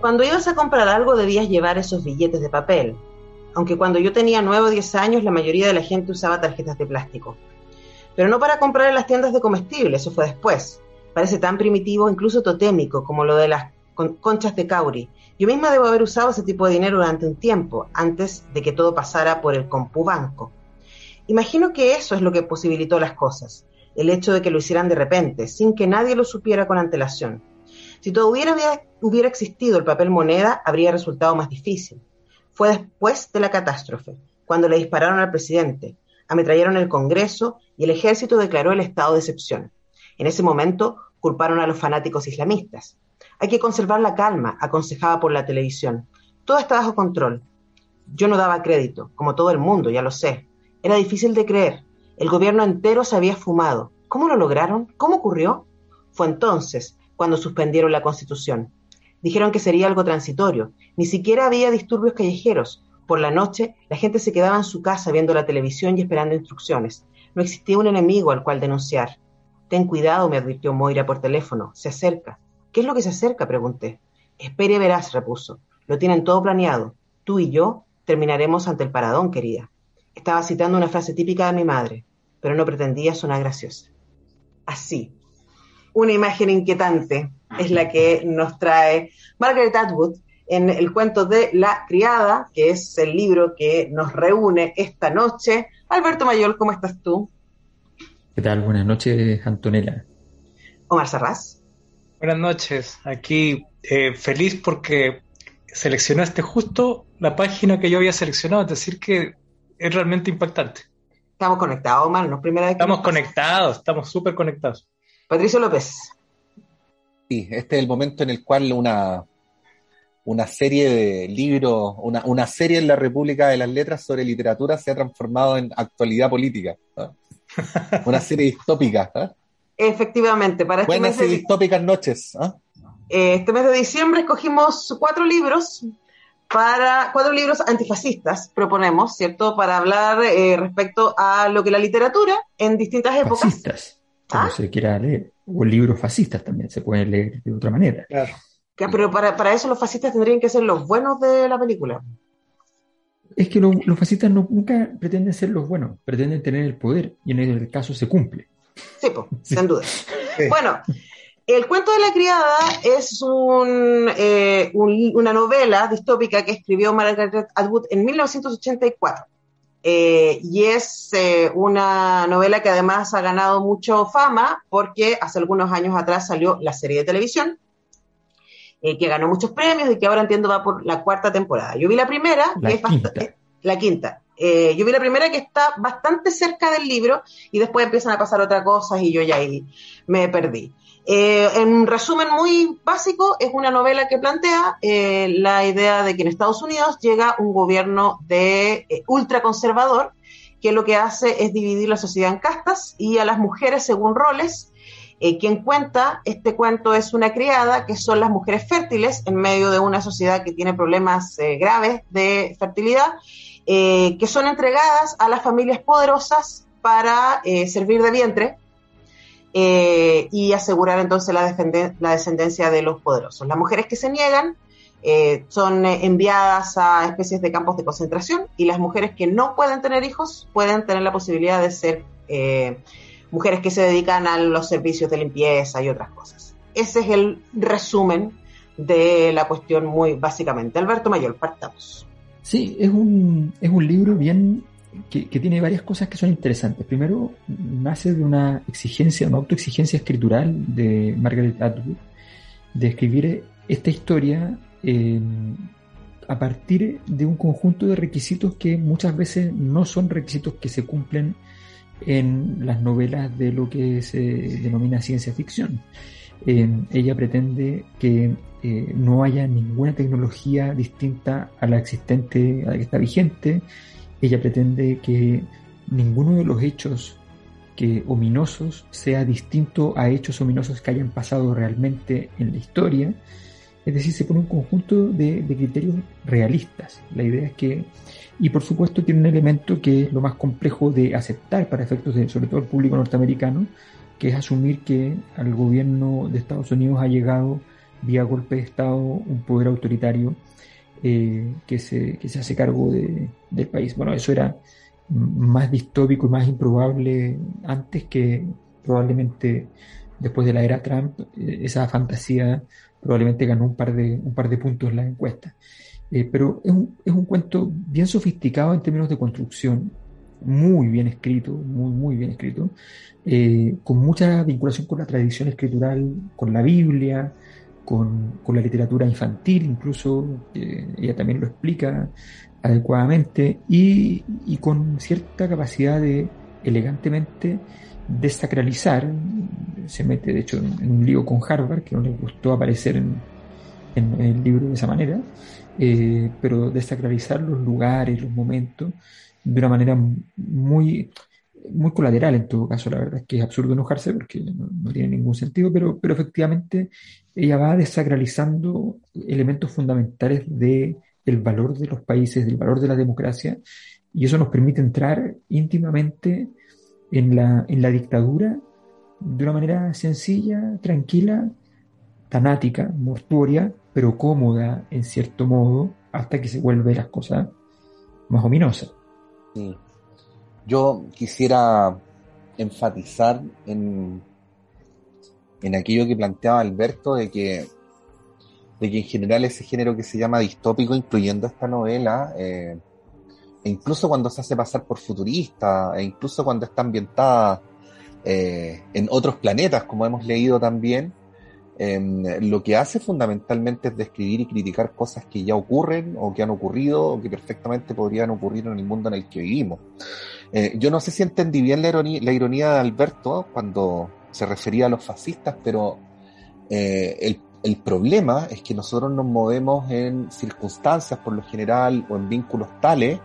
Cuando ibas a comprar algo debías llevar esos billetes de papel, aunque cuando yo tenía 9 o 10 años la mayoría de la gente usaba tarjetas de plástico. Pero no para comprar en las tiendas de comestibles, eso fue después. Parece tan primitivo, incluso totémico, como lo de las conchas de Cauri. Yo misma debo haber usado ese tipo de dinero durante un tiempo, antes de que todo pasara por el CompuBanco. Imagino que eso es lo que posibilitó las cosas, el hecho de que lo hicieran de repente, sin que nadie lo supiera con antelación. Si todavía hubiera, hubiera existido el papel moneda, habría resultado más difícil. Fue después de la catástrofe, cuando le dispararon al presidente, ametrallaron el Congreso y el ejército declaró el estado de excepción. En ese momento culparon a los fanáticos islamistas. Hay que conservar la calma, aconsejaba por la televisión. Todo está bajo control. Yo no daba crédito, como todo el mundo, ya lo sé. Era difícil de creer. El gobierno entero se había fumado. ¿Cómo lo lograron? ¿Cómo ocurrió? Fue entonces, cuando suspendieron la Constitución. Dijeron que sería algo transitorio. Ni siquiera había disturbios callejeros. Por la noche, la gente se quedaba en su casa viendo la televisión y esperando instrucciones. No existía un enemigo al cual denunciar. Ten cuidado, me advirtió Moira por teléfono. Se acerca. ¿Qué es lo que se acerca? pregunté. Espere y verás, repuso. Lo tienen todo planeado. Tú y yo terminaremos ante el paradón, querida. Estaba citando una frase típica de mi madre, pero no pretendía sonar graciosa. Así, una imagen inquietante es la que nos trae Margaret Atwood en el cuento de La criada, que es el libro que nos reúne esta noche. Alberto Mayol, ¿cómo estás tú? ¿Qué tal? Buenas noches, Antonella. Omar Sarraz. Buenas noches. Aquí eh, feliz porque seleccionaste justo la página que yo había seleccionado, es decir, que es realmente impactante. Estamos conectados, Omar, ¿no? Primera vez que Estamos conectados, estamos súper conectados. Patricio López. Sí, este es el momento en el cual una, una serie de libros, una, una serie en la República de las Letras sobre literatura se ha transformado en actualidad política. Una serie distópica. Efectivamente, para este Buenas mes, y de, distópicas noches. eh, este mes de diciembre escogimos cuatro libros para cuatro libros antifascistas, proponemos, ¿cierto? Para hablar eh, respecto a lo que la literatura en distintas épocas. Fascistas, como ¿Ah? se quiera leer. O libros fascistas también se pueden leer de otra manera. Claro. Que- pero para, para eso los fascistas tendrían que ser los buenos de la película. Es que lo- los fascistas no- nunca pretenden ser los buenos, pretenden tener el poder y en el caso se cumple. Sí, po, sin duda. Sí. Bueno, El cuento de la criada es un, eh, un- una novela distópica que escribió Margaret Atwood en 1984. Eh, y es eh, una novela que además ha ganado mucho fama porque hace algunos años atrás salió la serie de televisión, eh, que ganó muchos premios y que ahora entiendo va por la cuarta temporada. Yo vi la primera, La que es bast- quinta. eh, la quinta. Eh, yo vi la primera que está bastante cerca del libro y después empiezan a pasar otras cosas y yo ya ahí me perdí. Eh, en resumen muy básico, es una novela que plantea eh, la idea de que en Estados Unidos llega un gobierno de ultraconservador que lo que hace es dividir la sociedad en castas y a las mujeres según roles Eh, quien cuenta este cuento es una criada, que son las mujeres fértiles en medio de una sociedad que tiene problemas eh, graves de fertilidad, eh, que son entregadas a las familias poderosas para servir de vientre y asegurar entonces la, la, descendencia de los poderosos. Las mujeres que se niegan son enviadas a especies de campos de concentración y las mujeres que no pueden tener hijos pueden tener la posibilidad de ser mujeres que se dedican a los servicios de limpieza y otras cosas. Ese es el resumen de la cuestión muy básicamente. Alberto Mayor, partamos. Sí, es un, es un libro bien que, tiene varias cosas que son interesantes. Primero, nace de una exigencia, una autoexigencia escritural de Margaret Atwood de escribir esta historia eh, a partir de un conjunto de requisitos que muchas veces no son requisitos que se cumplen en las novelas de lo que se denomina ciencia ficción. ella pretende que eh, no haya ninguna tecnología distinta a la existente, a la que está vigente. Ella pretende que ninguno de los hechos que ominosos sea distinto a hechos ominosos que hayan pasado realmente en la historia. Es decir, se pone un conjunto de, de criterios realistas. La idea es que y por supuesto tiene un elemento que es lo más complejo de aceptar para efectos de, sobre todo el público norteamericano, que es asumir que al gobierno de Estados Unidos ha llegado vía golpe de Estado un poder autoritario eh, que, se, que se hace cargo de, del país. Bueno, eso era más distópico y más improbable antes que probablemente después de la era Trump, eh, esa fantasía probablemente ganó un par de, un par de puntos en la encuesta. Eh, pero es un, es un, cuento bien sofisticado en términos de construcción, muy bien escrito, muy, muy bien escrito, eh, con mucha vinculación con la tradición escritural, con la Biblia, con, con la literatura infantil, incluso, ella también lo explica adecuadamente, y, y, con cierta capacidad de elegantemente desacralizar, se mete de hecho en, un lío con Harvard, que no le gustó aparecer en, en el libro de esa manera, eh, pero desacralizar los lugares, los momentos, de una manera muy, muy colateral en todo caso. La verdad es que es absurdo enojarse porque no, tiene ningún sentido, pero, pero efectivamente ella va desacralizando elementos fundamentales de el valor de los países, del valor de la democracia, y eso nos permite entrar íntimamente en la, en la dictadura de una manera sencilla, tranquila, tanática, mortuoria, pero cómoda en cierto modo, hasta que se vuelve las cosas más ominosas. Yo quisiera enfatizar en, en aquello que planteaba Alberto de que, de que en general ese género que se llama distópico, incluyendo esta novela, eh, e incluso cuando se hace pasar por futurista, e incluso cuando está ambientada eh, en otros planetas, como hemos leído también, Em, lo que hace fundamentalmente es describir y criticar cosas que ya ocurren o que han ocurrido o que perfectamente podrían ocurrir en el mundo en el que vivimos. Eh, yo no sé si entendí bien la ironía, la ironía de Alberto cuando se refería a los fascistas, pero eh, el, el problema es que nosotros nos movemos en circunstancias por lo general o en vínculos tales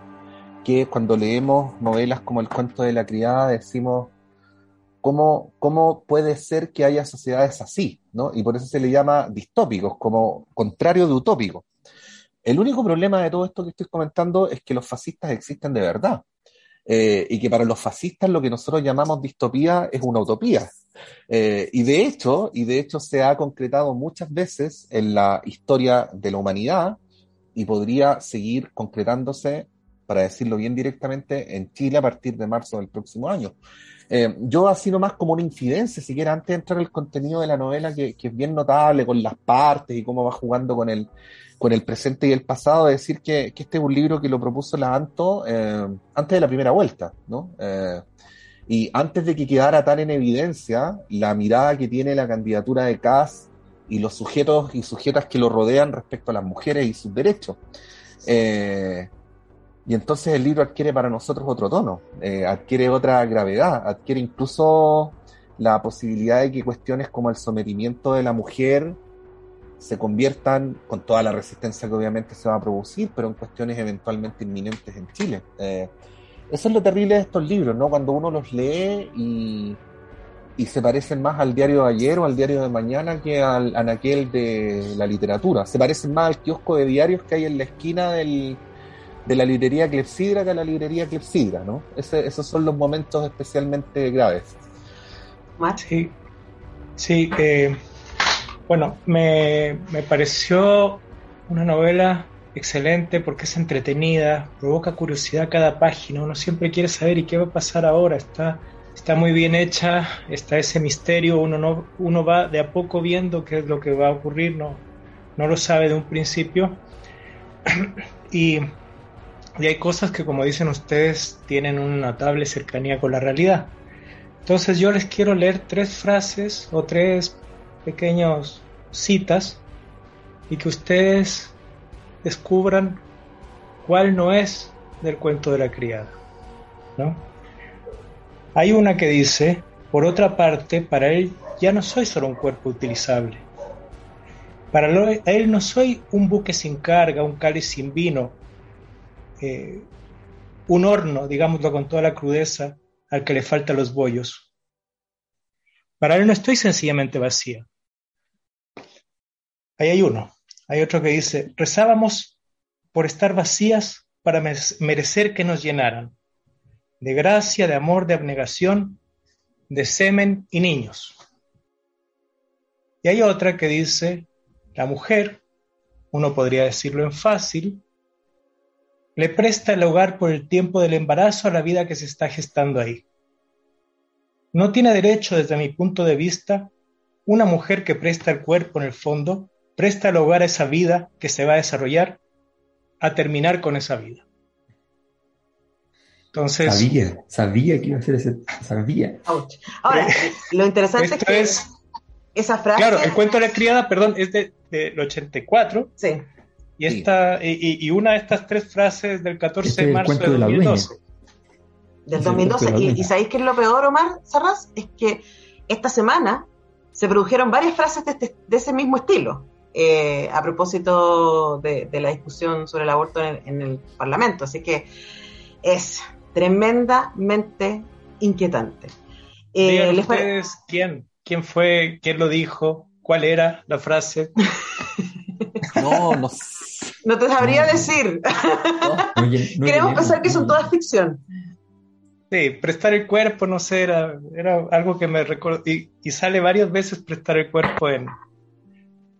que cuando leemos novelas como El cuento de la criada decimos, ¿cómo, cómo puede ser que haya sociedades así? ¿no? Y por eso se le llama distópicos, como contrario de utópico. El único problema de todo esto que estoy comentando es que los fascistas existen de verdad. Eh, y que para los fascistas lo que nosotros llamamos distopía es una utopía. Eh, y de hecho, y de hecho se ha concretado muchas veces en la historia de la humanidad y podría seguir concretándose, para decirlo bien directamente, en Chile a partir de marzo del próximo año. Eh, yo así nomás como una incidencia, si siquiera antes de entrar el contenido de la novela, que, es bien notable con las partes y cómo va jugando con el, con el presente y el pasado, decir que, este es un libro que lo propuso la Anto eh, antes de la primera vuelta, ¿no? Eh, y antes de que quedara tan en evidencia la mirada que tiene la candidatura de Kass y los sujetos y sujetas que lo rodean respecto a las mujeres y sus derechos. Eh, y entonces el libro adquiere para nosotros otro tono, eh, adquiere otra gravedad, adquiere incluso la posibilidad de que cuestiones como el sometimiento de la mujer se conviertan, con toda la resistencia que obviamente se va a producir, pero en cuestiones eventualmente inminentes en Chile. Eh, eso es lo terrible de estos libros, ¿no? Cuando uno los lee y, y se parecen más al diario de ayer o al diario de mañana que al anaquel de la literatura. Se parecen más al kiosco de diarios que hay en la esquina del, de la librería Clepsidra que a la librería Clepsidra, ¿no? esos son los momentos especialmente graves. Sí, sí eh, bueno, me, me pareció una novela excelente porque es entretenida, provoca curiosidad cada página, uno siempre quiere saber y qué va a pasar ahora, está está muy bien hecha, está ese misterio, uno, no, uno va de a poco viendo qué es lo que va a ocurrir, no, no lo sabe de un principio. y, y hay cosas que, como dicen ustedes, tienen una notable cercanía con la realidad. Entonces yo les quiero leer tres frases o tres pequeños citas y que ustedes descubran cuál no es del cuento de la criada. ¿no? Hay una que dice, por otra parte, para él ya no soy solo un cuerpo utilizable. Para él no soy un buque sin carga, un cáliz sin vino, eh, un horno, digámoslo con toda la crudeza, al que le faltan los bollos. Para él no estoy sencillamente vacía. Ahí hay uno. Hay otro que dice, rezábamos por estar vacías para merecer que nos llenaran de gracia, de amor, de abnegación, de semen y niños. Y hay otra que dice, la mujer, uno podría decirlo en fácil, le presta el hogar por el tiempo del embarazo a la vida que se está gestando ahí. No tiene derecho, desde mi punto de vista, una mujer que presta el cuerpo en el fondo, presta el hogar a esa vida que se va a desarrollar, a terminar con esa vida. Entonces, sabía, sabía que iba a ser ese, sabía. Ahora, lo interesante es que esa frase. Claro, el cuento de la criada, perdón, es del de, 84. Sí. Y, esta, y, una de estas tres frases del 14 de marzo de 2012. del 2012. y, y, sabéis qué es lo peor, Omar Sarras? Es que esta semana se produjeron varias frases de, este, de ese mismo estilo. Eh, a propósito de, la discusión sobre el aborto en, en el Parlamento. Así que es tremendamente inquietante. Eh, ustedes quién, quién fue, quién lo dijo, cuál era la frase. no, no No te sabría decir. Queremos pensar que son todas ficción. Sí, prestar el cuerpo, no sé, era, era algo que me recuerdo. Y, sale varias veces prestar el cuerpo en,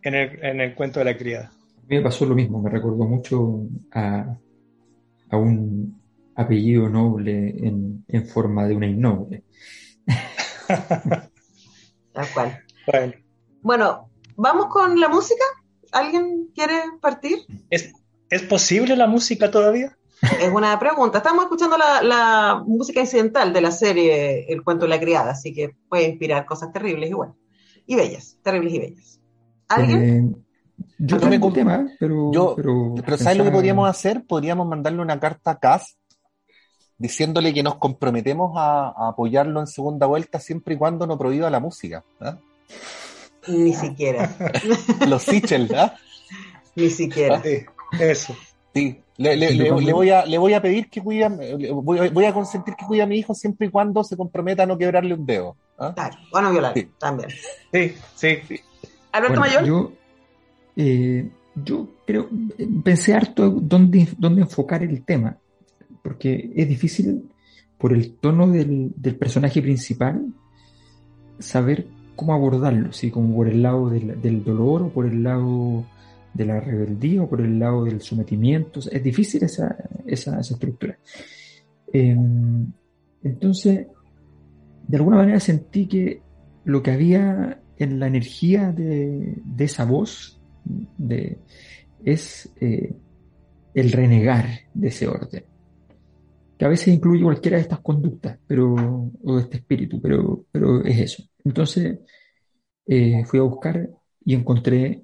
en, el, en el cuento de la criada. A mí me pasó lo mismo, me recordó mucho a, a un apellido noble en, forma de una innoble. Tal cual. Bueno. ¿vamos con la música? ¿Alguien quiere partir? ¿Es, ¿Es posible la música todavía? Es una pregunta. Estamos escuchando la, música incidental de la serie El cuento de la criada, así que puede inspirar cosas terribles y bueno. Y bellas, terribles y bellas. ¿Alguien? Eh, yo tengo un tema, pero. pero, ¿sabes lo que podríamos hacer? Podríamos mandarle una carta a Cass diciéndole que nos comprometemos a, apoyarlo en segunda vuelta siempre y cuando no prohíba la música. ¿ah? Ni siquiera. Los Sichel, ¿ah? Ni siquiera. Ah, eso. Sí, le, voy a, le voy a pedir que cuida, voy, a consentir que cuida a mi hijo siempre y cuando se comprometa a no quebrarle un dedo. ¿ah? Claro, bueno, violar también. Sí, sí. Alberto Mayor. Yo, eh, yo creo, pensé harto dónde, dónde enfocar el tema porque es difícil, por el tono del, personaje principal, saber cómo abordarlo, si como por el lado del, dolor o por el lado de la rebeldía o por el lado del sometimiento. Es difícil esa, esa, estructura. Em, entonces, de alguna manera sentí que lo que había en la energía de, esa voz de, es eh, el renegar de ese orden que a veces incluye cualquiera de estas conductas, pero, o este espíritu, pero, pero es eso. Entonces eh, fui a buscar y encontré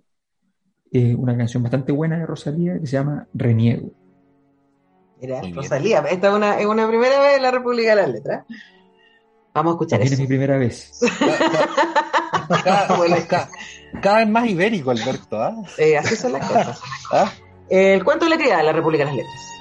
eh, una canción bastante buena de Rosalía que se llama Reniego. Mira, Rosalía, esta es una, es una, primera vez en la República de las Letras. Vamos a escuchar eso. Es mi primera vez. cada, vez más ibérico, Alberto. ¿ah? Eh, así son las cosas. ¿Ah? El cuento de la criada de la República de las Letras.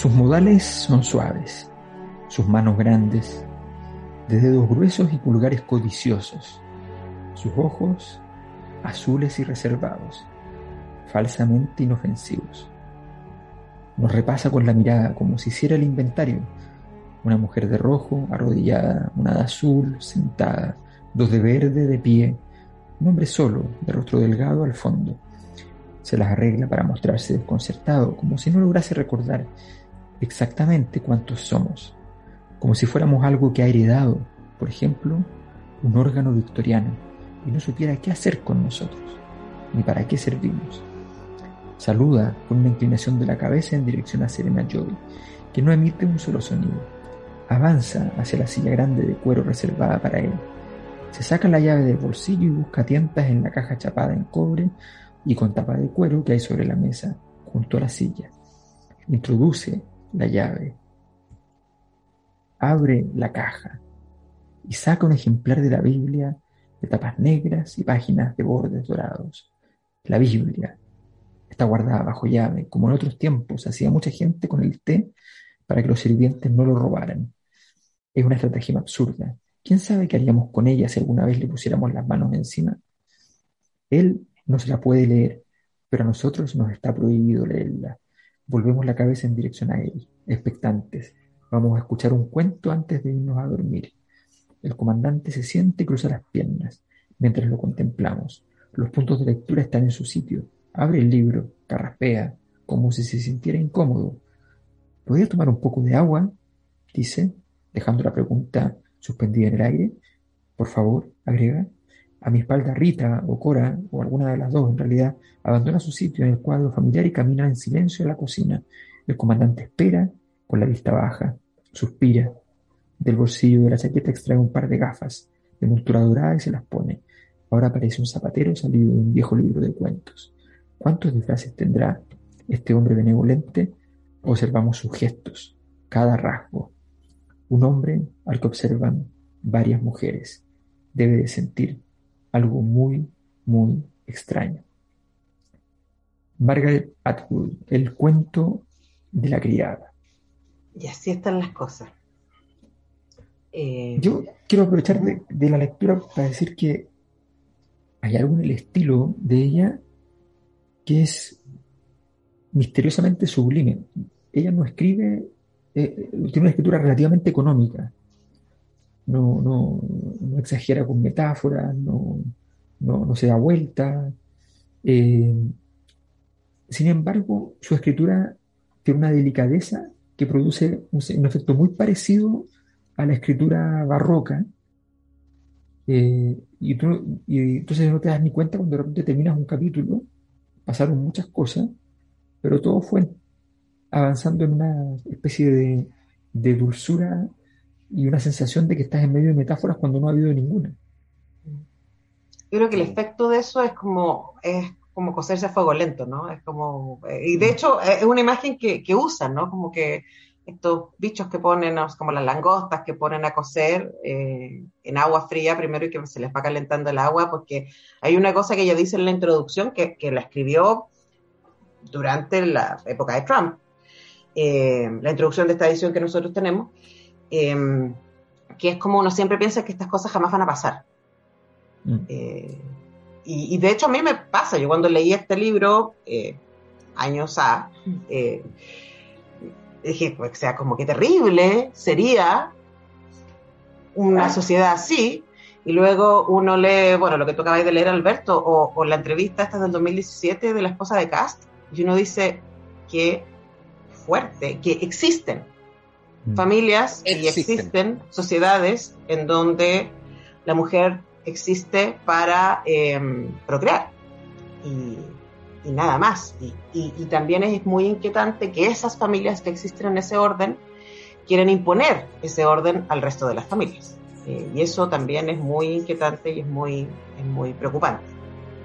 Sus modales son suaves, sus manos grandes, de dedos gruesos y pulgares codiciosos, sus ojos azules y reservados, falsamente inofensivos. Nos repasa con la mirada como si hiciera el inventario. Una mujer de rojo, arrodillada, una de azul, sentada, dos de verde, de pie, un hombre solo, de rostro delgado al fondo. Se las arregla para mostrarse desconcertado, como si no lograse recordar exactamente cuántos somos, como si fuéramos algo que ha heredado, por ejemplo, un órgano victoriano, y no supiera qué hacer con nosotros, ni para qué servimos. Saluda con una inclinación de la cabeza en dirección a Serena Joy, que no emite un solo sonido. Avanza hacia la silla grande de cuero reservada para él. Se saca la llave del bolsillo y busca tientas en la caja chapada en cobre y con tapa de cuero que hay sobre la mesa, junto a la silla. Introduce la llave, abre la caja y saca un ejemplar de la Biblia de tapas negras y páginas de bordes dorados. La Biblia está guardada bajo llave, como en otros tiempos hacía mucha gente con el té para que los sirvientes no lo robaran. Es una estrategia absurda. ¿Quién sabe qué haríamos con ella si alguna vez le pusiéramos las manos encima? Él no se la puede leer, pero a nosotros nos está prohibido leerla. Volvemos la cabeza en dirección a él, expectantes. Vamos a escuchar un cuento antes de irnos a dormir. El comandante se siente y cruza las piernas mientras lo contemplamos. Los puntos de lectura están en su sitio. Abre el libro, carraspea, como si se sintiera incómodo. ¿Podría tomar un poco de agua? dice, dejando la pregunta suspendida en el aire. Por favor, agrega. A mi espalda Rita o Cora, o alguna de las dos en realidad, abandona su sitio en el cuadro familiar y camina en silencio a la cocina. El comandante espera con la vista baja, suspira. Del bolsillo de la chaqueta extrae un par de gafas de montura dorada y se las pone. Ahora parece un zapatero salido de un viejo libro de cuentos. ¿Cuántos disfraces tendrá este hombre benevolente? Observamos sus gestos, cada rasgo. Un hombre al que observan varias mujeres debe de sentir algo muy, muy extraño. Margaret Atwood, el cuento de la criada. Y así están las cosas. Eh, Yo quiero aprovechar de, la lectura para decir que hay algo en el estilo de ella que es misteriosamente sublime. Ella no escribe, eh, tiene una escritura relativamente económica. No, no, no exagera con metáforas, no, no, se da vuelta. Eh, sin embargo, su escritura tiene una delicadeza que produce un, efecto muy parecido a la escritura barroca. Eh, y, entonces no te das ni cuenta cuando de repente terminas un capítulo, pasaron muchas cosas, pero todo fue avanzando en una especie de, de dulzura y una sensación de que estás en medio de metáforas cuando no ha habido ninguna. Yo creo que el efecto de eso es como, es como coserse a fuego lento, ¿no? Es como, eh, y de hecho es una imagen que, que usan, ¿no? Como que estos bichos que ponen, como las langostas que ponen a cocer eh, en agua fría primero y que se les va calentando el agua, porque hay una cosa que ella dice en la introducción que, que la escribió durante la época de Trump, eh, la introducción de esta edición que nosotros tenemos, que es como uno siempre piensa que estas cosas jamás van a pasar. Mm. Eh, y, de hecho a mí me pasa, yo cuando leí este libro, eh, años A, eh, dije, pues sea, como que terrible sería una sociedad así, y luego uno lee, bueno, lo que tú acabas de leer, Alberto, o, la entrevista esta del 2017 de la esposa de Cast, y uno dice que fuerte, que existen familias y existen sociedades en donde la mujer existe para em, procrear y, nada más. Y, también es muy inquietante que esas familias que existen en ese orden quieren imponer ese orden al resto de las familias. Eh, y eso también es muy inquietante y es muy, muy preocupante.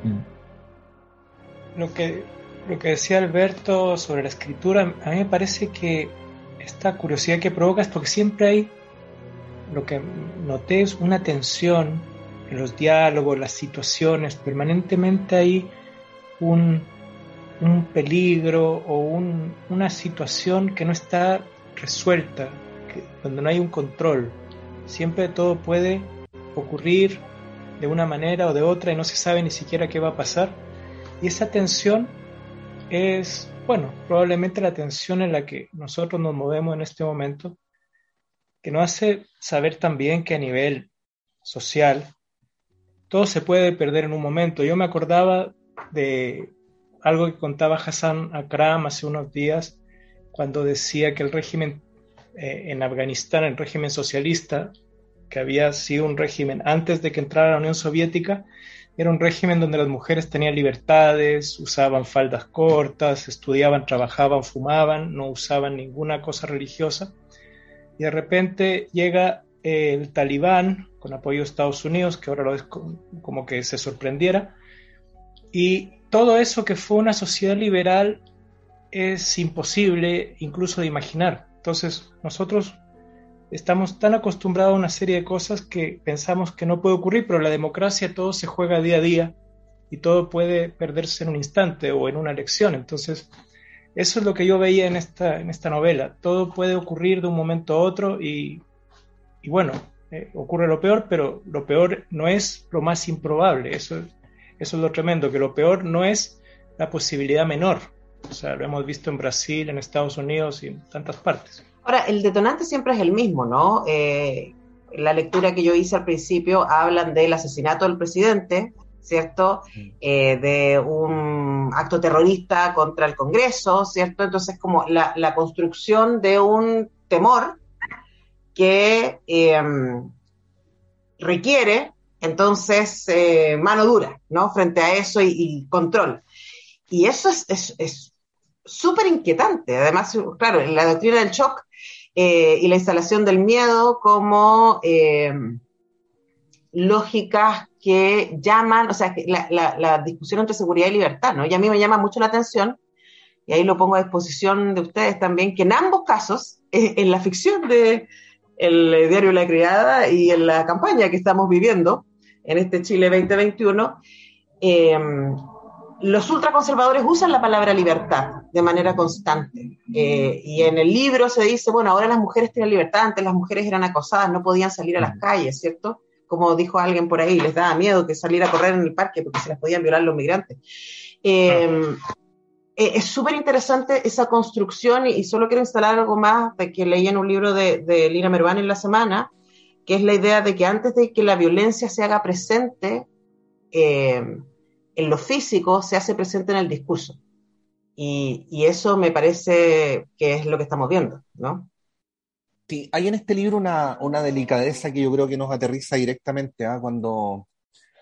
Mm. Lo que, lo que decía Alberto sobre la escritura, a mí me parece que esta curiosidad que provoca es porque siempre hay, lo que noté es una tensión en los diálogos, las situaciones, permanentemente hay un, peligro o una situación que no está resuelta, donde no hay un control. Siempre todo puede ocurrir de una manera o de otra y no se sabe ni siquiera qué va a pasar. Y esa tensión es, bueno, probablemente la tensión en la que nosotros nos movemos en este momento, que nos hace saber también que a nivel social todo se puede perder en un momento. Yo me acordaba de algo que contaba Hassan Akram hace unos días, cuando decía que el régimen eh, en Afganistán, el régimen socialista, que había sido un régimen antes de que entrara la Unión Soviética, era un régimen donde las mujeres tenían libertades, usaban faldas cortas, estudiaban, trabajaban, fumaban, no usaban ninguna cosa religiosa. Y de repente llega el talibán, con apoyo de Estados Unidos, que ahora lo es como que se sorprendiera, y todo eso que fue una sociedad liberal es imposible incluso de imaginar. Entonces nosotros estamos tan acostumbrados a una serie de cosas que pensamos que no puede ocurrir, pero la democracia todo se juega día a día y todo puede perderse en un instante o en una elección. Entonces, eso es lo que yo veía en esta, en esta novela. Todo puede ocurrir de un momento a otro y y bueno, eh, ocurre lo peor, pero lo peor no es lo más improbable. Eso, eso es lo tremendo, que lo peor no es la posibilidad menor. O sea, lo hemos visto en Brasil, en Estados Unidos y en tantas partes. Ahora, el detonante siempre es el mismo, ¿no? Eh, la lectura que yo hice al principio hablan del asesinato del presidente, ¿cierto? Eh, de un acto terrorista contra el Congreso, ¿cierto? Entonces, como la, la construcción de un temor que em, requiere entonces eh, mano dura, ¿no? Frente a eso y, control. Y eso es súper inquietante. Además, claro, la doctrina del shock eh, y la instalación del miedo como em, lógicas que llaman, o sea, la, la, discusión entre seguridad y libertad, ¿no? Y a mí me llama mucho la atención, y ahí lo pongo a disposición de ustedes también, que en ambos casos, eh, en la ficción de el diario La Criada y en la campaña que estamos viviendo en este Chile 2021, eh, los ultraconservadores usan la palabra libertad de manera constante. Eh, y en el libro se dice, bueno, ahora las mujeres tienen libertad, antes las mujeres eran acosadas, no podían salir a las calles, ¿cierto? Como dijo alguien por ahí, les daba miedo que salir a correr en el parque porque se las podían violar los migrantes. Eh, eh, es súper interesante esa construcción y, solo quiero instalar algo más de que leí en un libro de, de Lina Merván en la semana, que es la idea de que antes de que la violencia se haga presente, en lo físico se hace presente en el discurso. Y, eso me parece que es lo que estamos viendo, ¿no? Hay en este libro una, delicadeza que yo creo que nos aterriza directamente ¿ah? cuando,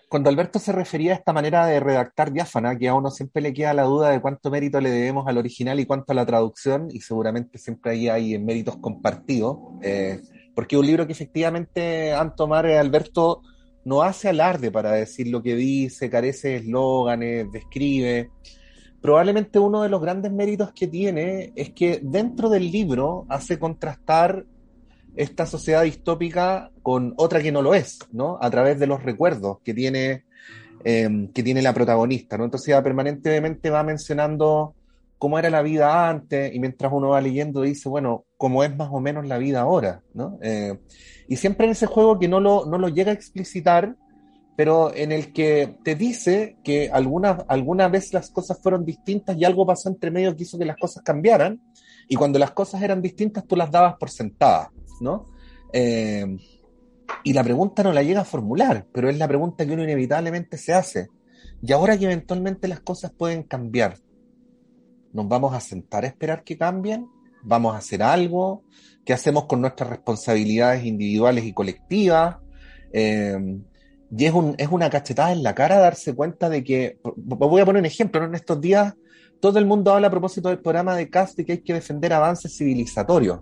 cuando Alberto se refería a esta manera de redactar diáfana, que a uno siempre le queda la duda de cuánto mérito le debemos al original y cuánto a la traducción, y seguramente siempre ahí hay méritos compartidos, eh, porque un libro que efectivamente han tomado Alberto no hace alarde para decir lo que dice, carece de eslóganes, describe. Probablemente uno de los grandes méritos que tiene es que dentro del libro hace contrastar esta sociedad distópica con otra que no lo es, ¿no? A través de los recuerdos que tiene, eh, que tiene la protagonista, ¿no? Entonces permanentemente va mencionando cómo era la vida antes y mientras uno va leyendo dice, bueno, cómo es más o menos la vida ahora, ¿no? Eh, y siempre en ese juego que no lo, no lo llega a explicitar, pero en el que te dice que alguna, alguna vez las cosas fueron distintas y algo pasó entre medio que hizo que las cosas cambiaran, y cuando las cosas eran distintas tú las dabas por sentadas, ¿no? Eh, y la pregunta no la llega a formular, pero es la pregunta que uno inevitablemente se hace. Y ahora que eventualmente las cosas pueden cambiar, ¿nos vamos a sentar a esperar que cambien? ¿Vamos a hacer algo? qué hacemos con nuestras responsabilidades individuales y colectivas. Eh, y es, un, es una cachetada en la cara darse cuenta de que, voy a poner un ejemplo, en estos días todo el mundo habla a propósito del programa de CAST que hay que defender avances civilizatorios.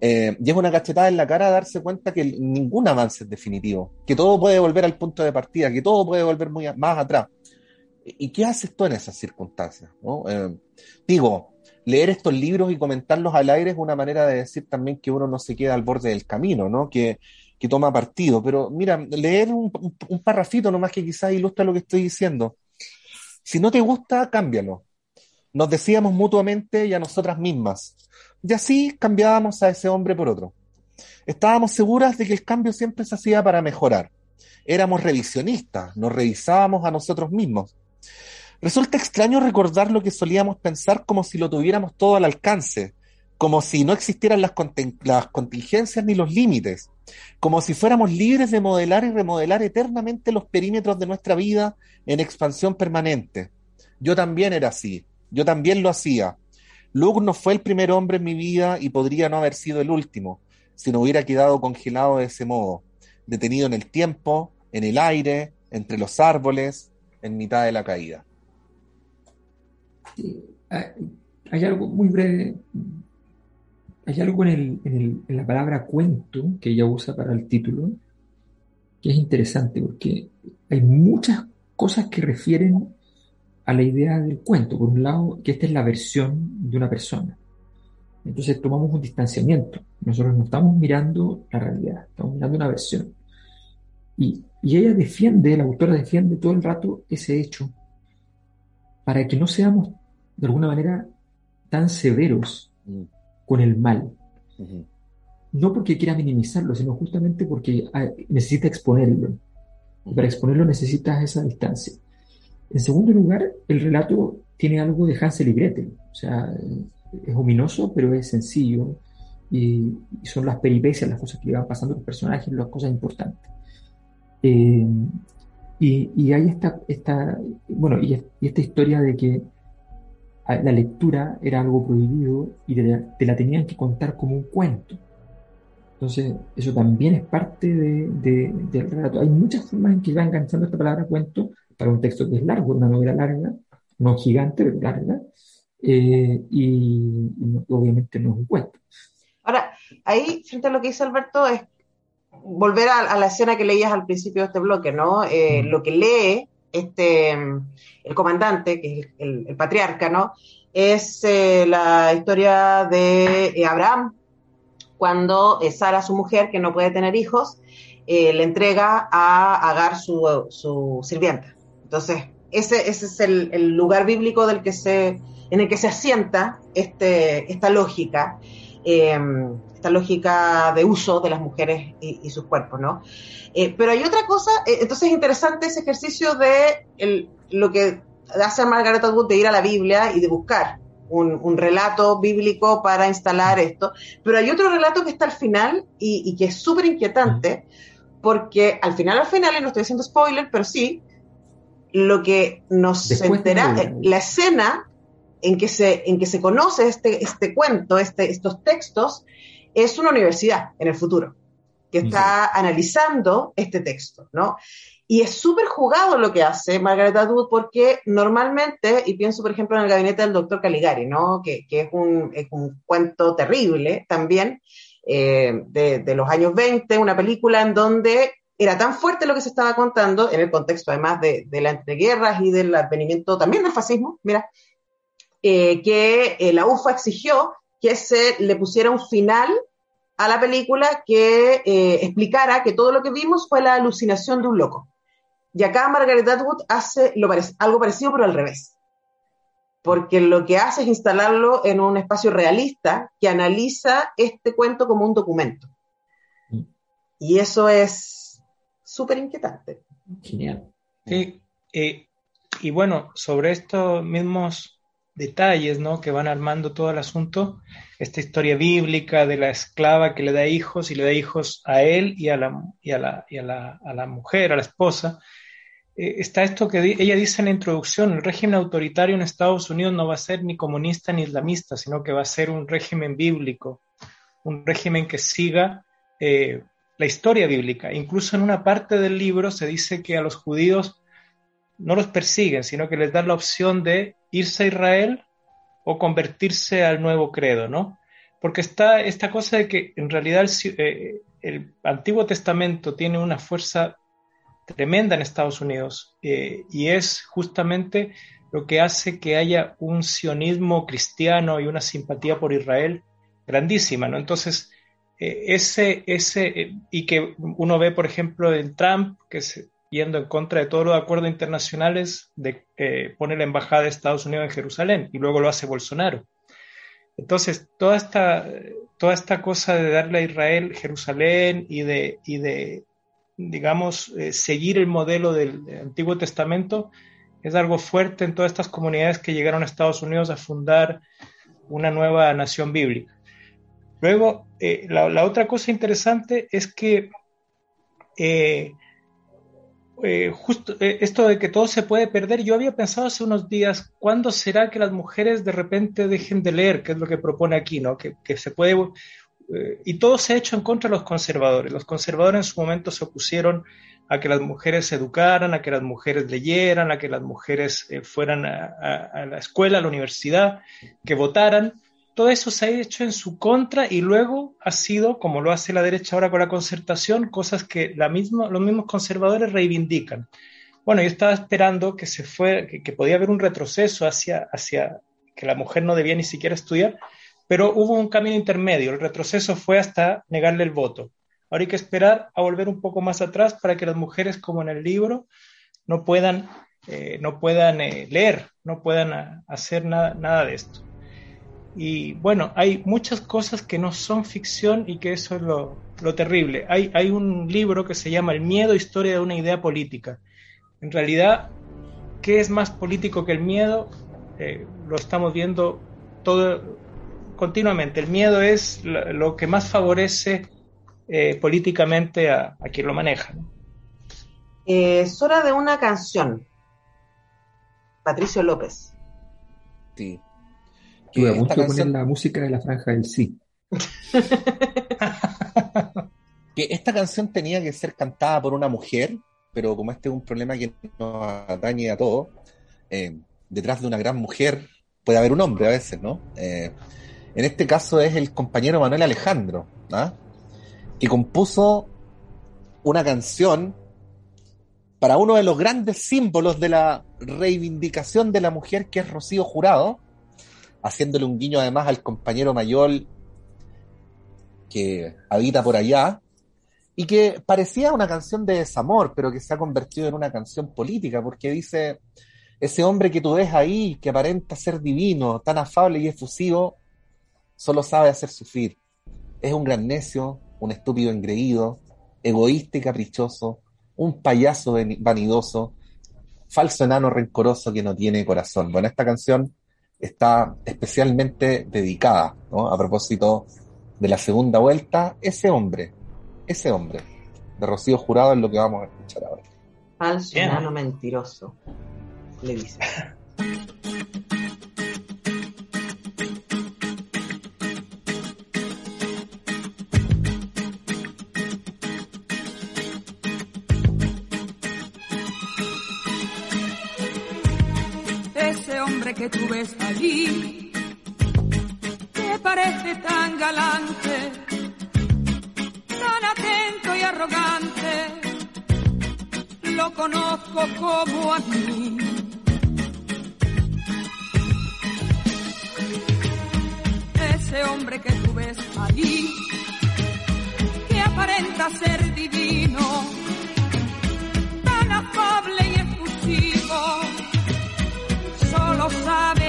Eh, y es una cachetada en la cara darse cuenta que ningún avance es definitivo, que todo puede volver al punto de partida, que todo puede volver muy más atrás. ¿Y qué haces tú en esas circunstancias? ¿no? Eh, digo, leer estos libros y comentarlos al aire es una manera de decir también que uno no se queda al borde del camino, ¿no? Que, que toma partido. Pero mira, leer un, un, parrafito nomás que quizás ilustra lo que estoy diciendo. Si no te gusta, cámbialo. Nos decíamos mutuamente y a nosotras mismas. Y así cambiábamos a ese hombre por otro. Estábamos seguras de que el cambio siempre se hacía para mejorar. Éramos revisionistas, nos revisábamos a nosotros mismos. Resulta extraño recordar lo que solíamos pensar como si lo tuviéramos todo al alcance, como si no existieran las, contingencias ni los límites, como si fuéramos libres de modelar y remodelar eternamente los perímetros de nuestra vida en expansión permanente. Yo también era así, yo también lo hacía. Luke no fue el primer hombre en mi vida y podría no haber sido el último, si no hubiera quedado congelado de ese modo, detenido en el tiempo, en el aire, entre los árboles, en mitad de la caída. hay, algo muy breve, hay algo en, en, la palabra cuento que ella usa para el título que es interesante porque hay muchas cosas que refieren a la idea del cuento. Por un lado, que esta es la versión de una persona. Entonces tomamos un distanciamiento. Nosotros no estamos mirando la realidad, estamos mirando una versión. Y, y ella defiende, la autora defiende todo el rato ese hecho para que no seamos de alguna manera tan severos mm. con el mal. No porque quiera minimizarlo, sino justamente porque ah, necesita exponerlo. para exponerlo necesitas esa distancia. En segundo lugar, el relato tiene algo de Hansel y Gretel. O sea, es ominoso, pero es sencillo. Y, son las peripecias, las cosas que le van pasando a los personajes, las cosas importantes. Eh, y, y, hay esta, esta bueno, y, esta historia de que la lectura era algo prohibido y te la, tenían que contar como un cuento. Entonces, eso también es parte de, del relato. Hay muchas formas en que va enganchando esta palabra cuento para un texto que es largo, una novela larga, no gigante, pero larga, eh, y, obviamente no es un cuento. Ahora, ahí, frente a lo que dice Alberto, es volver a, la escena que leías al principio de este bloque, ¿no? Eh, lo que lee este, el comandante, que es el, patriarca, ¿no? Es eh, la historia de eh, Abraham, cuando Sara, su mujer, que no puede tener hijos, le entrega a Agar su, su sirvienta. Entonces, ese, ese es el, lugar bíblico del que se, en el que se asienta este, esta lógica esta lógica de uso de las mujeres y, sus cuerpos, ¿no? Eh, pero hay otra cosa, eh, entonces es interesante ese ejercicio de lo que hace Margaret Atwood de ir a la Biblia y de buscar un, relato bíblico para instalar esto, pero hay otro relato que está al final y, que es súper inquietante, porque al final, al final, y no estoy haciendo spoiler, pero sí, lo que nos entera, eh, la escena en que se, en que se conoce este, este cuento, este, estos textos, es una universidad en el futuro que está analizando este texto, ¿no? Y es súper jugado lo que hace Margaret Atwood porque normalmente, y pienso por ejemplo en el gabinete del doctor Caligari, ¿no? Que, es, un, cuento terrible también, eh, de, los años 20, una película en donde era tan fuerte lo que se estaba contando, en el contexto además de, de las entreguerras y del advenimiento también del fascismo, mira, eh, que eh, la UFA exigió que se le pusiera un final a la película que eh, explicara que todo lo que vimos fue la alucinación de un loco. Y acá Margaret Atwood hace algo parecido, pero al revés. Porque lo que hace es instalarlo en un espacio realista que analiza este cuento como un documento. Mm. Y eso es súper inquietante. Genial. Sí, eh, y bueno, sobre estos mismos detalles, ¿no? Que van armando todo el asunto, esta historia bíblica de la esclava que le da hijos y le da hijos a él y a la, y a la, y a la, a la mujer, a la esposa. Eh, está esto que ella dice en la introducción, el régimen autoritario en Estados Unidos no va a ser ni comunista ni islamista, sino que va a ser un régimen bíblico, un régimen que siga eh, la historia bíblica. Incluso en una parte del libro se dice que a los judíos no los persiguen, sino que les dan la opción de irse a Israel o convertirse al nuevo credo, ¿no? Porque está esta cosa de que en realidad el, eh, Antiguo Testamento tiene una fuerza tremenda en Estados Unidos eh, y es justamente lo que hace que haya un sionismo cristiano y una simpatía por Israel grandísima, ¿no? Entonces, eh, ese, ese, y que uno ve, por ejemplo, en Trump, que se, yendo en contra de todos los acuerdos internacionales, de, eh, pone la embajada de Estados Unidos en Jerusalén y luego lo hace Bolsonaro. Entonces, toda esta, toda esta cosa de darle a Israel Jerusalén y de, y de digamos, eh, seguir el modelo del, Antiguo Testamento es algo fuerte en todas estas comunidades que llegaron a Estados Unidos a fundar una nueva nación bíblica. Luego, eh, la, otra cosa interesante es que eh, eh, justo eh, esto de que todo se puede perder, yo había pensado hace unos días, ¿cuándo será que las mujeres de repente dejen de leer? Que es lo que propone aquí, ¿no? Que, se puede... Eh, y todo se ha hecho en contra de los conservadores. Los conservadores en su momento se opusieron a que las mujeres se educaran, a que las mujeres leyeran, a que las mujeres fueran a, la escuela, a la universidad, que votaran todo eso se ha hecho en su contra y luego ha sido, como lo hace la derecha ahora con la concertación, cosas que los mismos conservadores reivindican. Bueno, yo estaba esperando que se fue, que, podía haber un retroceso hacia, hacia que la mujer no debía ni siquiera estudiar, pero hubo un camino intermedio. El retroceso fue hasta negarle el voto. Ahora hay que esperar a volver un poco más atrás para que las mujeres, como en el libro, no puedan, eh, no puedan eh, leer, no puedan hacer nada, nada de esto. Y bueno, hay muchas cosas que no son ficción y que eso es lo, terrible. Hay, hay un libro que se llama El miedo, historia de una idea política. En realidad, ¿qué es más político que el miedo? Eh, lo estamos viendo todo continuamente. El miedo es lo, que más favorece eh, políticamente a, quien lo maneja. Eh, es hora de una canción. Patricio López. Sí. Estuve a punto de poner la música de la franja del sí. que esta canción tenía que ser cantada por una mujer, pero como este es un problema que nos atañe a todos, eh, detrás de una gran mujer puede haber un hombre a veces, ¿no? Eh, en este caso es el compañero Manuel Alejandro, ¿ah? que compuso una canción para uno de los grandes símbolos de la reivindicación de la mujer, que es Rocío Jurado, haciéndole un guiño además al compañero mayor que habita por allá, y que parecía una canción de desamor, pero que se ha convertido en una canción política, porque dice, ese hombre que tú ves ahí, que aparenta ser divino, tan afable y efusivo, solo sabe hacer sufrir. Es un gran necio, un estúpido engreído, egoísta y caprichoso, un payaso vanidoso, falso enano rencoroso que no tiene corazón. Bueno, esta canción está especialmente dedicada, ¿no? A propósito de la segunda vuelta, ese hombre, ese hombre, de Rocío Jurado es lo que vamos a escuchar ahora. Falso enano mentiroso, le dice. que tú ves allí, que parece tan galante, tan atento y arrogante, lo conozco como a mí. Ese hombre que tú ves allí, que aparenta ser divino, solo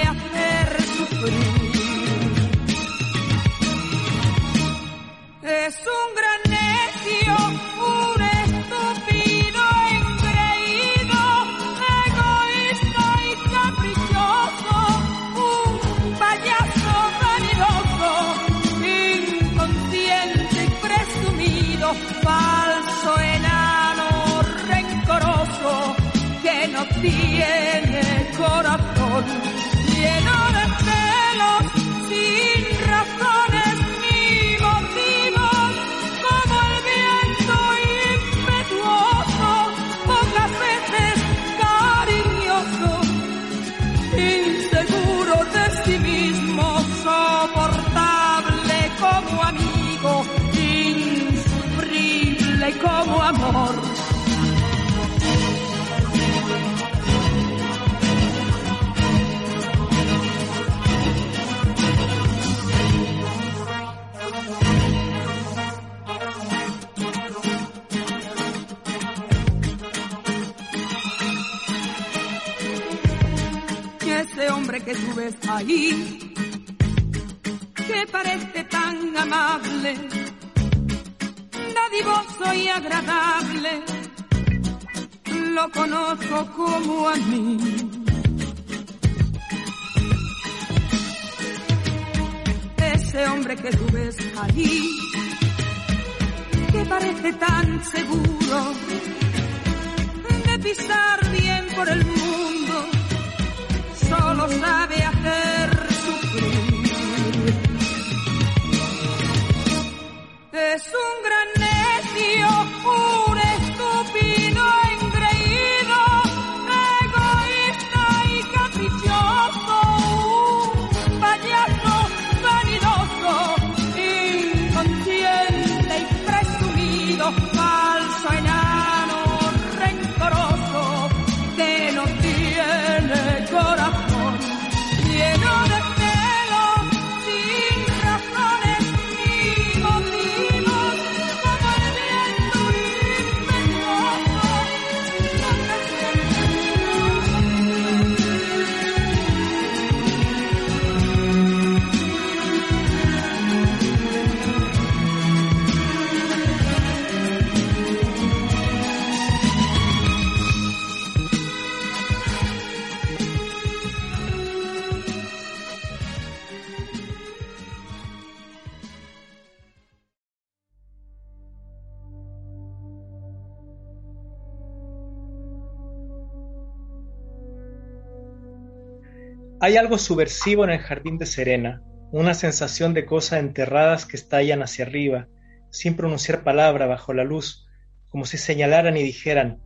que tú ves ahí, que parece tan amable, dadivoso y agradable, lo conozco como a mí. Ese hombre que tú ves ahí, que parece tan seguro de pisar bien por el mundo solo sabe Hay algo subversivo en el jardín de Serena, una sensación de cosas enterradas que estallan hacia arriba, sin pronunciar palabra bajo la luz, como si señalaran y dijeran,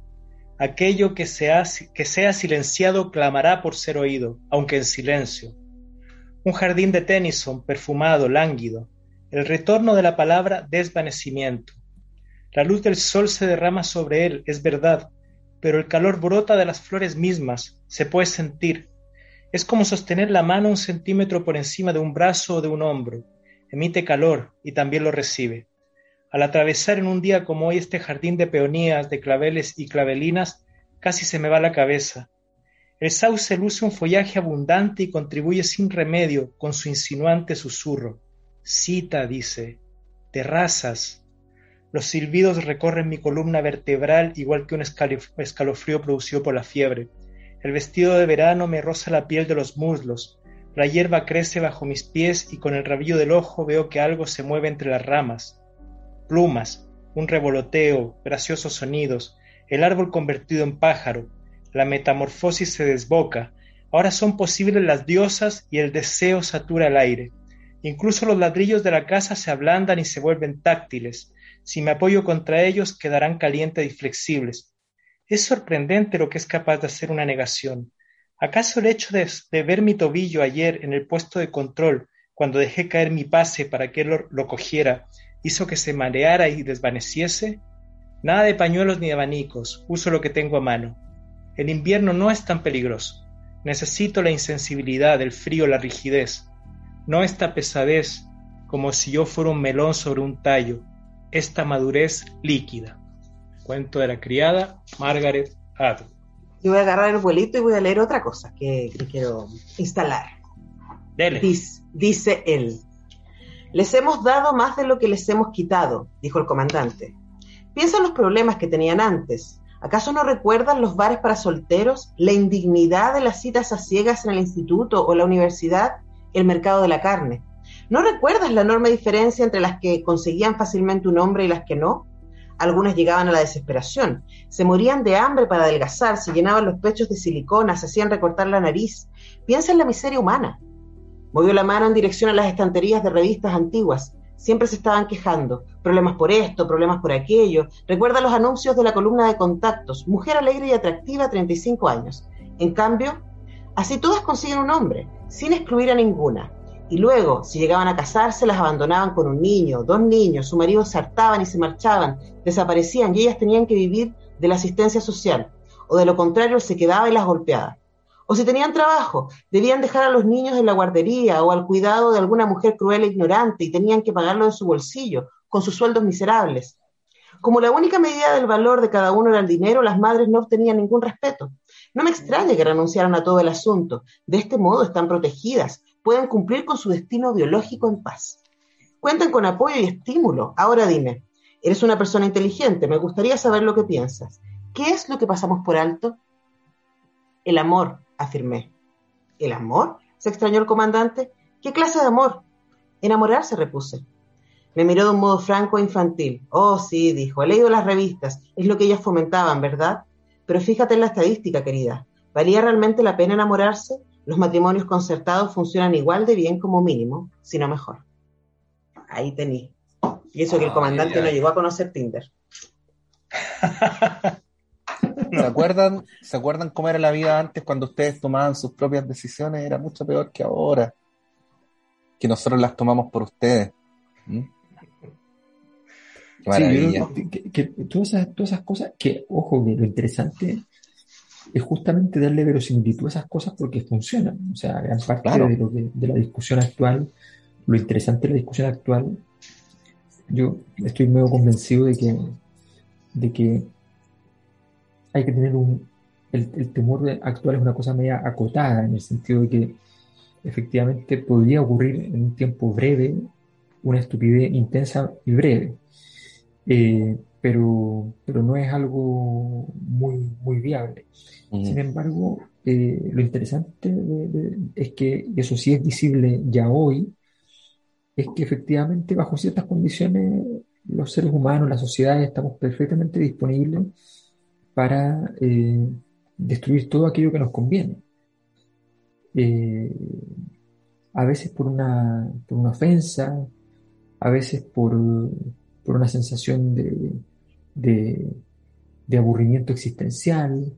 aquello que sea, que sea silenciado clamará por ser oído, aunque en silencio. Un jardín de Tennyson, perfumado, lánguido, el retorno de la palabra desvanecimiento. La luz del sol se derrama sobre él, es verdad, pero el calor brota de las flores mismas, se puede sentir. Es como sostener la mano un centímetro por encima de un brazo o de un hombro. Emite calor y también lo recibe. Al atravesar en un día como hoy este jardín de peonías, de claveles y clavelinas, casi se me va la cabeza. El sauce luce un follaje abundante y contribuye sin remedio con su insinuante susurro. Cita, dice, terrazas. Los silbidos recorren mi columna vertebral igual que un escalofrío producido por la fiebre. El vestido de verano me roza la piel de los muslos. La hierba crece bajo mis pies y con el rabillo del ojo veo que algo se mueve entre las ramas plumas, un revoloteo, graciosos sonidos, el árbol convertido en pájaro, la metamorfosis se desboca, ahora son posibles las diosas y el deseo satura el aire. Incluso los ladrillos de la casa se ablandan y se vuelven táctiles. Si me apoyo contra ellos, quedarán calientes y flexibles. Es sorprendente lo que es capaz de hacer una negación. ¿Acaso el hecho de, ver mi tobillo ayer en el puesto de control, cuando dejé caer mi pase para que él lo cogiera, hizo que se mareara y desvaneciese? Nada de pañuelos ni de abanicos, uso lo que tengo a mano. El invierno no es tan peligroso. Necesito la insensibilidad, el frío, la rigidez. No esta pesadez, como si yo fuera un melón sobre un tallo, esta madurez líquida. Cuento de la criada Margaret Atwood. Yo voy a agarrar el vuelito y voy a leer otra cosa que, quiero instalar. Dele. dice él. Les hemos dado más de lo que les hemos quitado, dijo el comandante. Piensa en los problemas que tenían antes. ¿Acaso no recuerdan los bares para solteros, la indignidad de las citas a ciegas en el instituto o la universidad, el mercado de la carne? ¿No recuerdas la enorme diferencia entre las que conseguían fácilmente un hombre y las que no? Algunas llegaban a la desesperación, se morían de hambre para adelgazar, se llenaban los pechos de silicona, se hacían recortar la nariz. Piensa en la miseria humana. Movió la mano en dirección a las estanterías de revistas antiguas. Siempre se estaban quejando. Problemas por esto, problemas por aquello. Recuerda los anuncios de la columna de contactos. Mujer alegre y atractiva, 35 años. En cambio, así todas consiguen un hombre, sin excluir a ninguna. Y luego, si llegaban a casarse, las abandonaban con un niño, dos niños, su marido se hartaban y se marchaban, desaparecían y ellas tenían que vivir de la asistencia social. O de lo contrario, se quedaba y las golpeaba. O si tenían trabajo, debían dejar a los niños en la guardería o al cuidado de alguna mujer cruel e ignorante y tenían que pagarlo de su bolsillo, con sus sueldos miserables. Como la única medida del valor de cada uno era el dinero, las madres no obtenían ningún respeto. No me extraña que renunciaran a todo el asunto. De este modo están protegidas, pueden cumplir con su destino biológico en paz. Cuentan con apoyo y estímulo. Ahora dime, eres una persona inteligente, me gustaría saber lo que piensas. ¿Qué es lo que pasamos por alto? El amor, afirmé. ¿El amor? se extrañó el comandante. ¿Qué clase de amor? Enamorarse, repuse. Me miró de un modo franco e infantil. Oh, sí, dijo, he leído las revistas, es lo que ellas fomentaban, ¿verdad? Pero fíjate en la estadística, querida. ¿Valía realmente la pena enamorarse? Los matrimonios concertados funcionan igual de bien como mínimo, si no mejor. Ahí tení. Y eso que el comandante no llegó a conocer Tinder. ¿Se acuerdan, ¿Se acuerdan cómo era la vida antes cuando ustedes tomaban sus propias decisiones? Era mucho peor que ahora. Que nosotros las tomamos por ustedes. ¿Mm? Qué maravilla. que, todas, esas, todas esas cosas, que, ojo, lo interesante es justamente darle verosimilitud a esas cosas porque funcionan. O sea, gran parte de, lo de la discusión actual, lo interesante de la discusión actual, yo estoy medio convencido de que, de que hay que tener un... El, temor actual es una cosa media acotada, en el sentido de que efectivamente podría ocurrir en un tiempo breve una estupidez intensa y breve. Eh, pero, pero no es algo muy, muy viable. Sin embargo, eh, lo interesante es que eso sí es visible ya hoy, es que efectivamente bajo ciertas condiciones los seres humanos, las sociedades, estamos perfectamente disponibles para eh, destruir todo aquello que nos conviene. Eh, a veces por una, por una ofensa, a veces por, por una sensación de, de, aburrimiento existencial,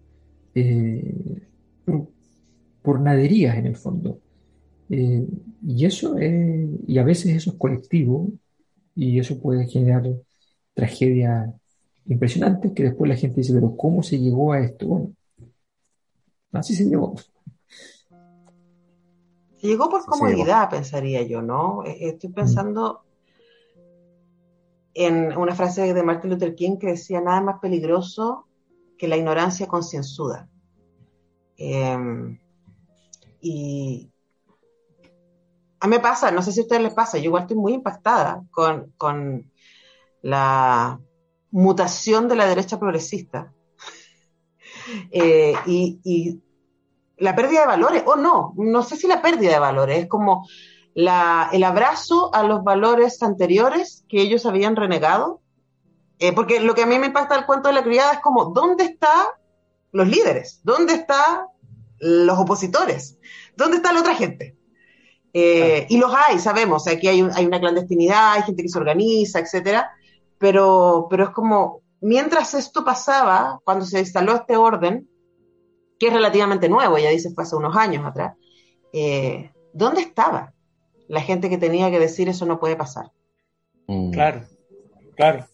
eh, por, naderías en el fondo. y eso es, y a veces eso es colectivo y eso puede generar tragedias impresionantes que después la gente dice, pero ¿cómo se llegó a esto? Bueno, así se llegó. Se llegó por comodidad, pensaría yo, ¿no? Eh, estoy pensando en una frase de Martin Luther King que decía, nada más peligroso que la ignorancia concienzuda. Em, y a mí me pasa, no sé si a ustedes les pasa, yo igual estoy muy impactada con, con la mutación de la derecha progresista eh, y, la pérdida de valores, o no, no sé si la pérdida de valores, es como la, el abrazo a los valores anteriores que ellos habían renegado, eh, porque lo que a mí me impacta el cuento de la criada es como, ¿dónde están los líderes? ¿Dónde están los opositores? ¿Dónde está la otra gente? Eh, y los hay, sabemos, aquí hay, hay, una clandestinidad, hay gente que se organiza, etcétera, pero, pero es como, mientras esto pasaba, cuando se instaló este orden, que es relativamente nuevo, ya dice fue hace unos años atrás, eh, ¿dónde estaba la gente que tenía que decir eso no puede pasar? Mm. Claro, claro.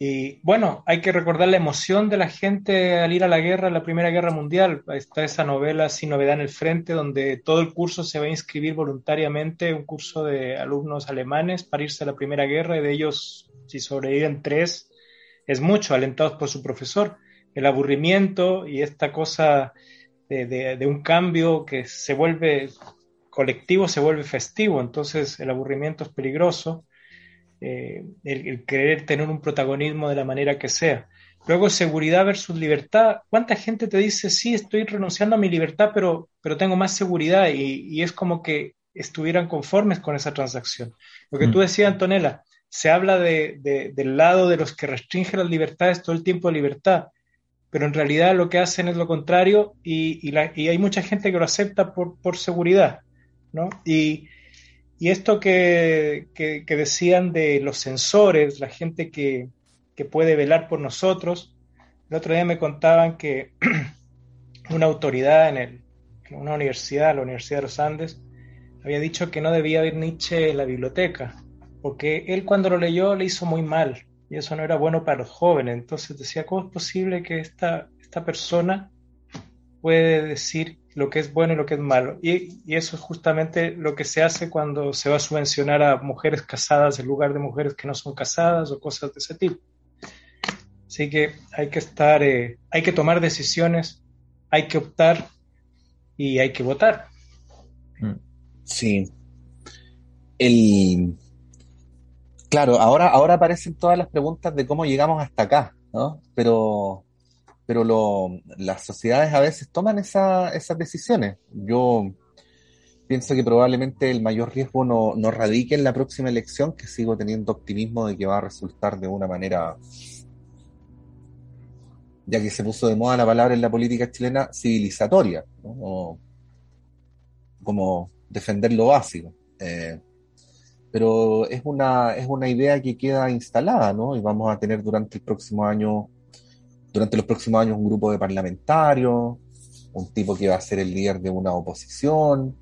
Y bueno, hay que recordar la emoción de la gente al ir a la guerra, a la Primera Guerra Mundial. Está esa novela Sin Novedad en el Frente, donde todo el curso se va a inscribir voluntariamente, un curso de alumnos alemanes para irse a la Primera Guerra, y de ellos, si sobreviven tres, es mucho, alentados por su profesor. El aburrimiento y esta cosa de, de un cambio que se vuelve colectivo, se vuelve festivo, entonces el aburrimiento es peligroso eh, el, querer tener un protagonismo de la manera que sea. Luego, seguridad versus libertad. ¿Cuánta gente te dice, sí, estoy renunciando a mi libertad, pero, pero tengo más seguridad? Y, es como que estuvieran conformes con esa transacción. Lo que tú mm. decías, Antonella, se habla de, del lado de los que restringen las libertades todo el tiempo de libertad, pero en realidad lo que hacen es lo contrario y, y hay mucha gente que lo acepta por, por seguridad, Y, esto que, decían de los sensores, la gente que, puede velar por nosotros, el otro día me contaban que una autoridad en, el, una universidad, la Universidad de los Andes, había dicho que no debía haber Nietzsche en la biblioteca, porque él cuando lo leyó le hizo muy mal y eso no era bueno para los jóvenes. Entonces decía, ¿cómo es posible que esta persona puede decir lo que es bueno y lo que es malo. Y, eso es justamente lo que se hace cuando se va a subvencionar a mujeres casadas en lugar de mujeres que no son casadas o cosas de ese tipo. Así que hay que estar, eh, hay que tomar decisiones, hay que optar y hay que votar. Mm. Sí. El... Claro, ahora, ahora aparecen todas las preguntas de cómo llegamos hasta acá, ¿no? Pero pero las sociedades a veces toman esas decisiones. Yo pienso que probablemente el mayor riesgo no, no radique en la próxima elección, que sigo teniendo optimismo de que va a resultar de una manera, ya que se puso de moda la palabra en la política chilena, civilizatoria, como defender lo básico. Eh, pero es una, es una idea que queda instalada, ¿no? Y vamos a tener durante el próximo año durante los próximos años un grupo de parlamentarios, un tipo que va a ser el líder de una oposición,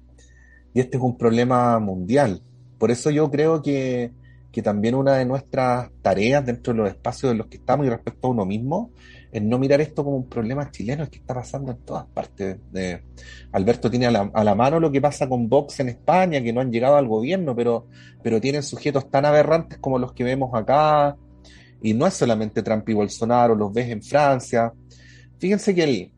y este es un problema mundial. Por eso yo creo que, también una de nuestras tareas dentro de los espacios en los que estamos y respecto a uno mismo es no mirar esto como un problema chileno, es que está pasando en todas partes. De, Alberto tiene a la, a la, mano lo que pasa con Vox en España, que no han llegado al gobierno, pero, pero tienen sujetos tan aberrantes como los que vemos acá, y no es solamente Trump y Bolsonaro, los ves en Francia. Fíjense que el,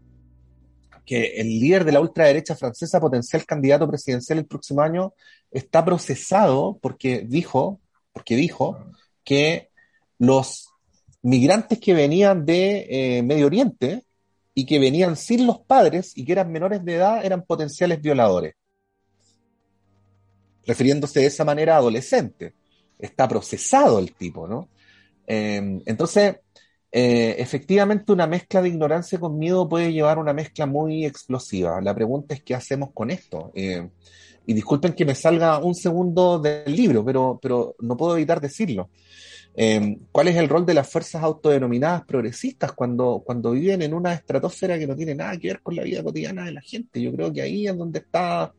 que el líder de la ultraderecha francesa, potencial candidato presidencial el próximo año, está procesado porque dijo, porque dijo que los migrantes que venían de eh, Medio Oriente y que venían sin los padres y que eran menores de edad eran potenciales violadores. Refiriéndose de esa manera a adolescente. Está procesado el tipo, ¿no? Em, entonces, eh, efectivamente, una mezcla de ignorancia con miedo puede llevar a una mezcla muy explosiva. La pregunta es qué hacemos con esto. Eh, y disculpen que me salga un segundo del libro, pero, pero no puedo evitar decirlo. Em, ¿Cuál es el rol de las fuerzas autodenominadas progresistas cuando, cuando viven en una estratosfera que no tiene nada que ver con la vida cotidiana de la gente? Yo creo que ahí es donde está,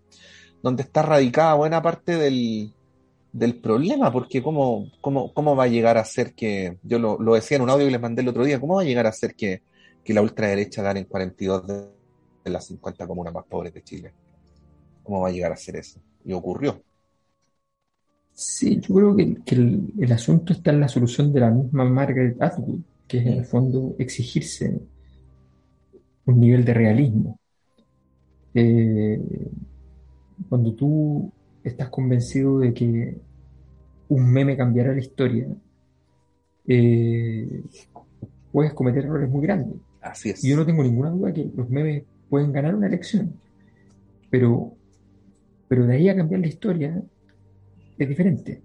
donde está radicada buena parte del, del problema, porque cómo, cómo, cómo va a llegar a ser que, yo lo, lo decía en un audio que les mandé el otro día, cómo va a llegar a ser que, que la ultraderecha gane en 42 de, de las 50 comunas más pobres de Chile? ¿Cómo va a llegar a ser eso? Y ocurrió. Sí, yo creo que, el, el asunto está en la solución de la misma Margaret Atwood, que es en el fondo exigirse un nivel de realismo. Eh, cuando tú estás convencido de que un meme cambiará la historia, eh, puedes cometer errores muy grandes. Así es. Y yo no tengo ninguna duda que los memes pueden ganar una elección, pero, pero de ahí a cambiar la historia es diferente.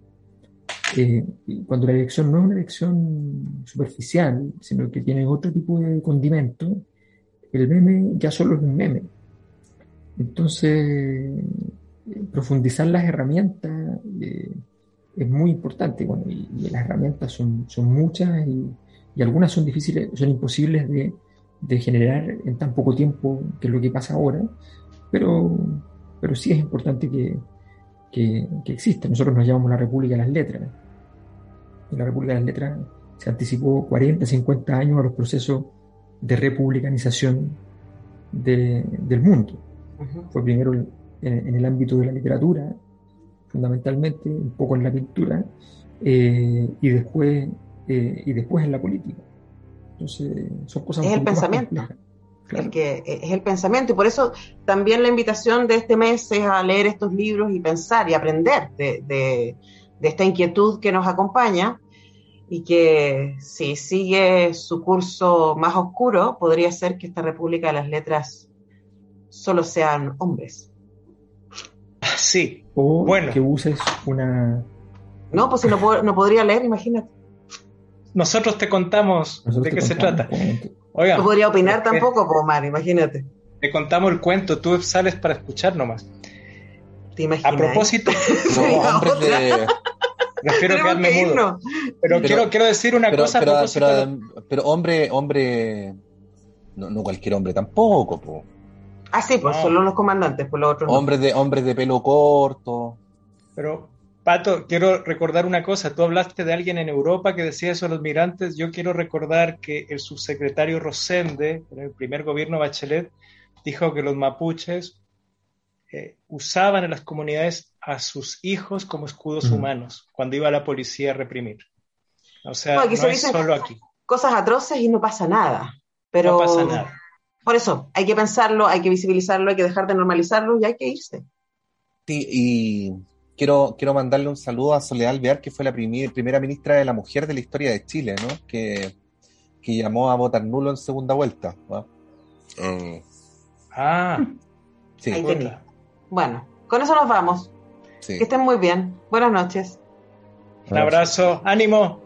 Eh, cuando la elección no es una elección superficial, sino que tiene otro tipo de condimento, el meme ya solo es un meme. Entonces, profundizar las herramientas eh, es muy importante. Bueno, y, y las herramientas son, son muchas y, y algunas son difíciles, son imposibles de, de generar en tan poco tiempo, que es lo que pasa ahora, pero, pero sí es importante que, que, que exista. Nosotros nos llamamos la República de las Letras. Y la República de las Letras se anticipó 40, 50 años a los procesos de republicanización de- del mundo. Fue primero en, en el ámbito de la literatura, fundamentalmente, un poco en la pintura, eh, y, después, eh, y después en la política. Entonces, son cosas Es el más pensamiento. complejas. Claro. el que es el pensamiento y por eso también la invitación de este mes es a leer estos libros y pensar y aprender de, de- de esta inquietud que nos acompaña y que si sigue su curso más oscuro podría ser que esta República de las Letras solo sean hombres. Sí, O Bueno. que uses una... No, pues si no, no podría leer, imagínate. nosotros te contamos nosotros de te qué se trata. obviamente. Oiga, No podría opinar eh, tampoco, po, Omar, imagínate. te contamos el cuento, tú sales para escuchar nomás. ¿Te imaginas? A propósito, No, de, prefiero quedarme que mudo. Pero, Pero- quiero, quiero decir una pero, cosa a propósito pero, pero hombre, hombre, no, no cualquier hombre tampoco, po. Ah, sí, pues No. solo los comandantes, pues los otros no. Hombres de, hombres de pelo corto. Pero, Pato, quiero recordar una cosa. Tú hablaste de alguien en Europa que decía eso a los migrantes. Yo quiero recordar que el subsecretario Rosende, en el primer gobierno Bachelet, dijo que los mapuches eh, usaban en las comunidades a sus hijos como escudos Ujú. humanos cuando iba la policía a reprimir. O sea, No, aquí no se es dicen- solo aquí. cosas atroces y no pasa nada. Pero No pasa nada. Por eso hay que pensarlo, hay que visibilizarlo, hay que dejar de normalizarlo y hay que irse. Sí, y quiero, quiero mandarle un saludo a Soledad Alvear, que fue la primi- primera ministra de la mujer de la historia de Chile, ¿no? Que, que llamó a votar nulo en segunda vuelta. ¿no? Eh, Ah, sí, Ahí. Bueno, con eso nos vamos. sí. Que estén muy bien. Buenas noches. un abrazo. ¡Ánimo!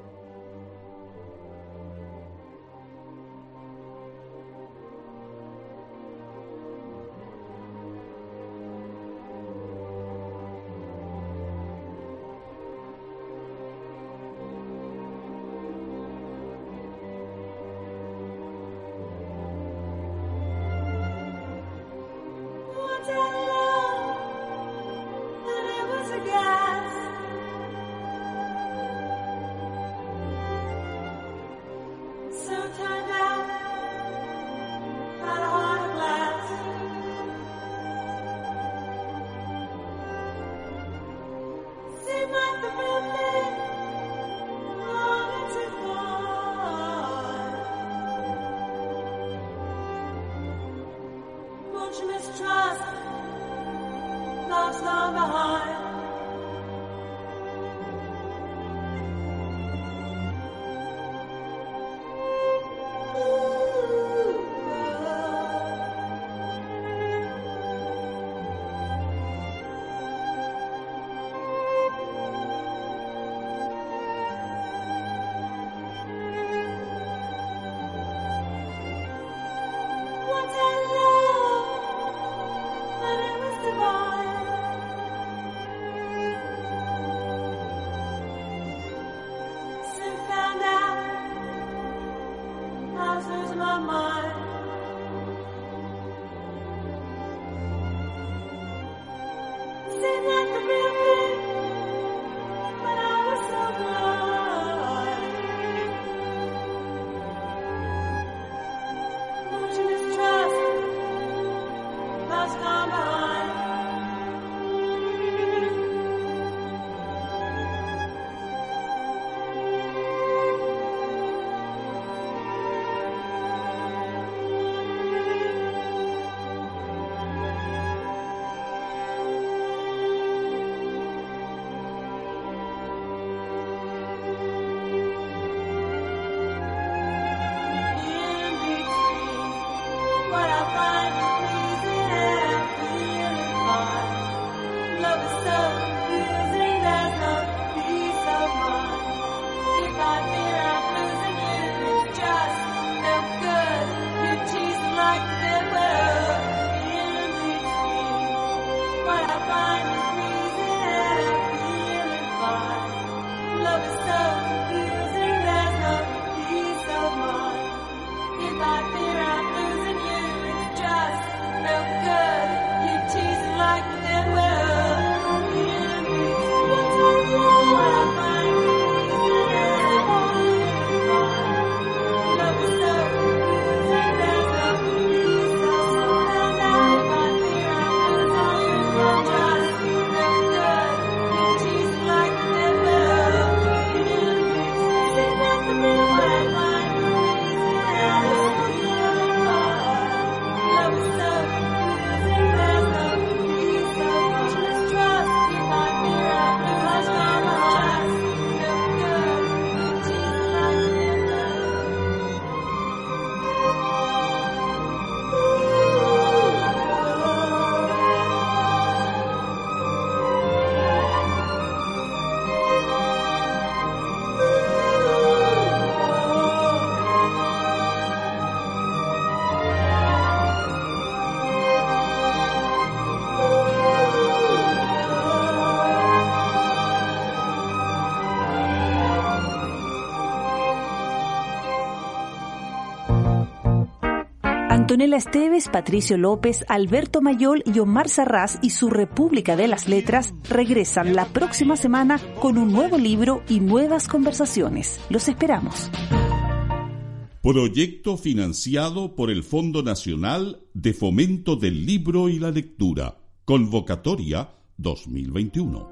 Antonella Esteves, Patricio López, Alberto Mayol y Omar Sarraz y su República de las Letras regresan la próxima semana con un nuevo libro y nuevas conversaciones. Los esperamos. Proyecto financiado por el Fondo Nacional de Fomento del Libro y la Lectura. Convocatoria 2021.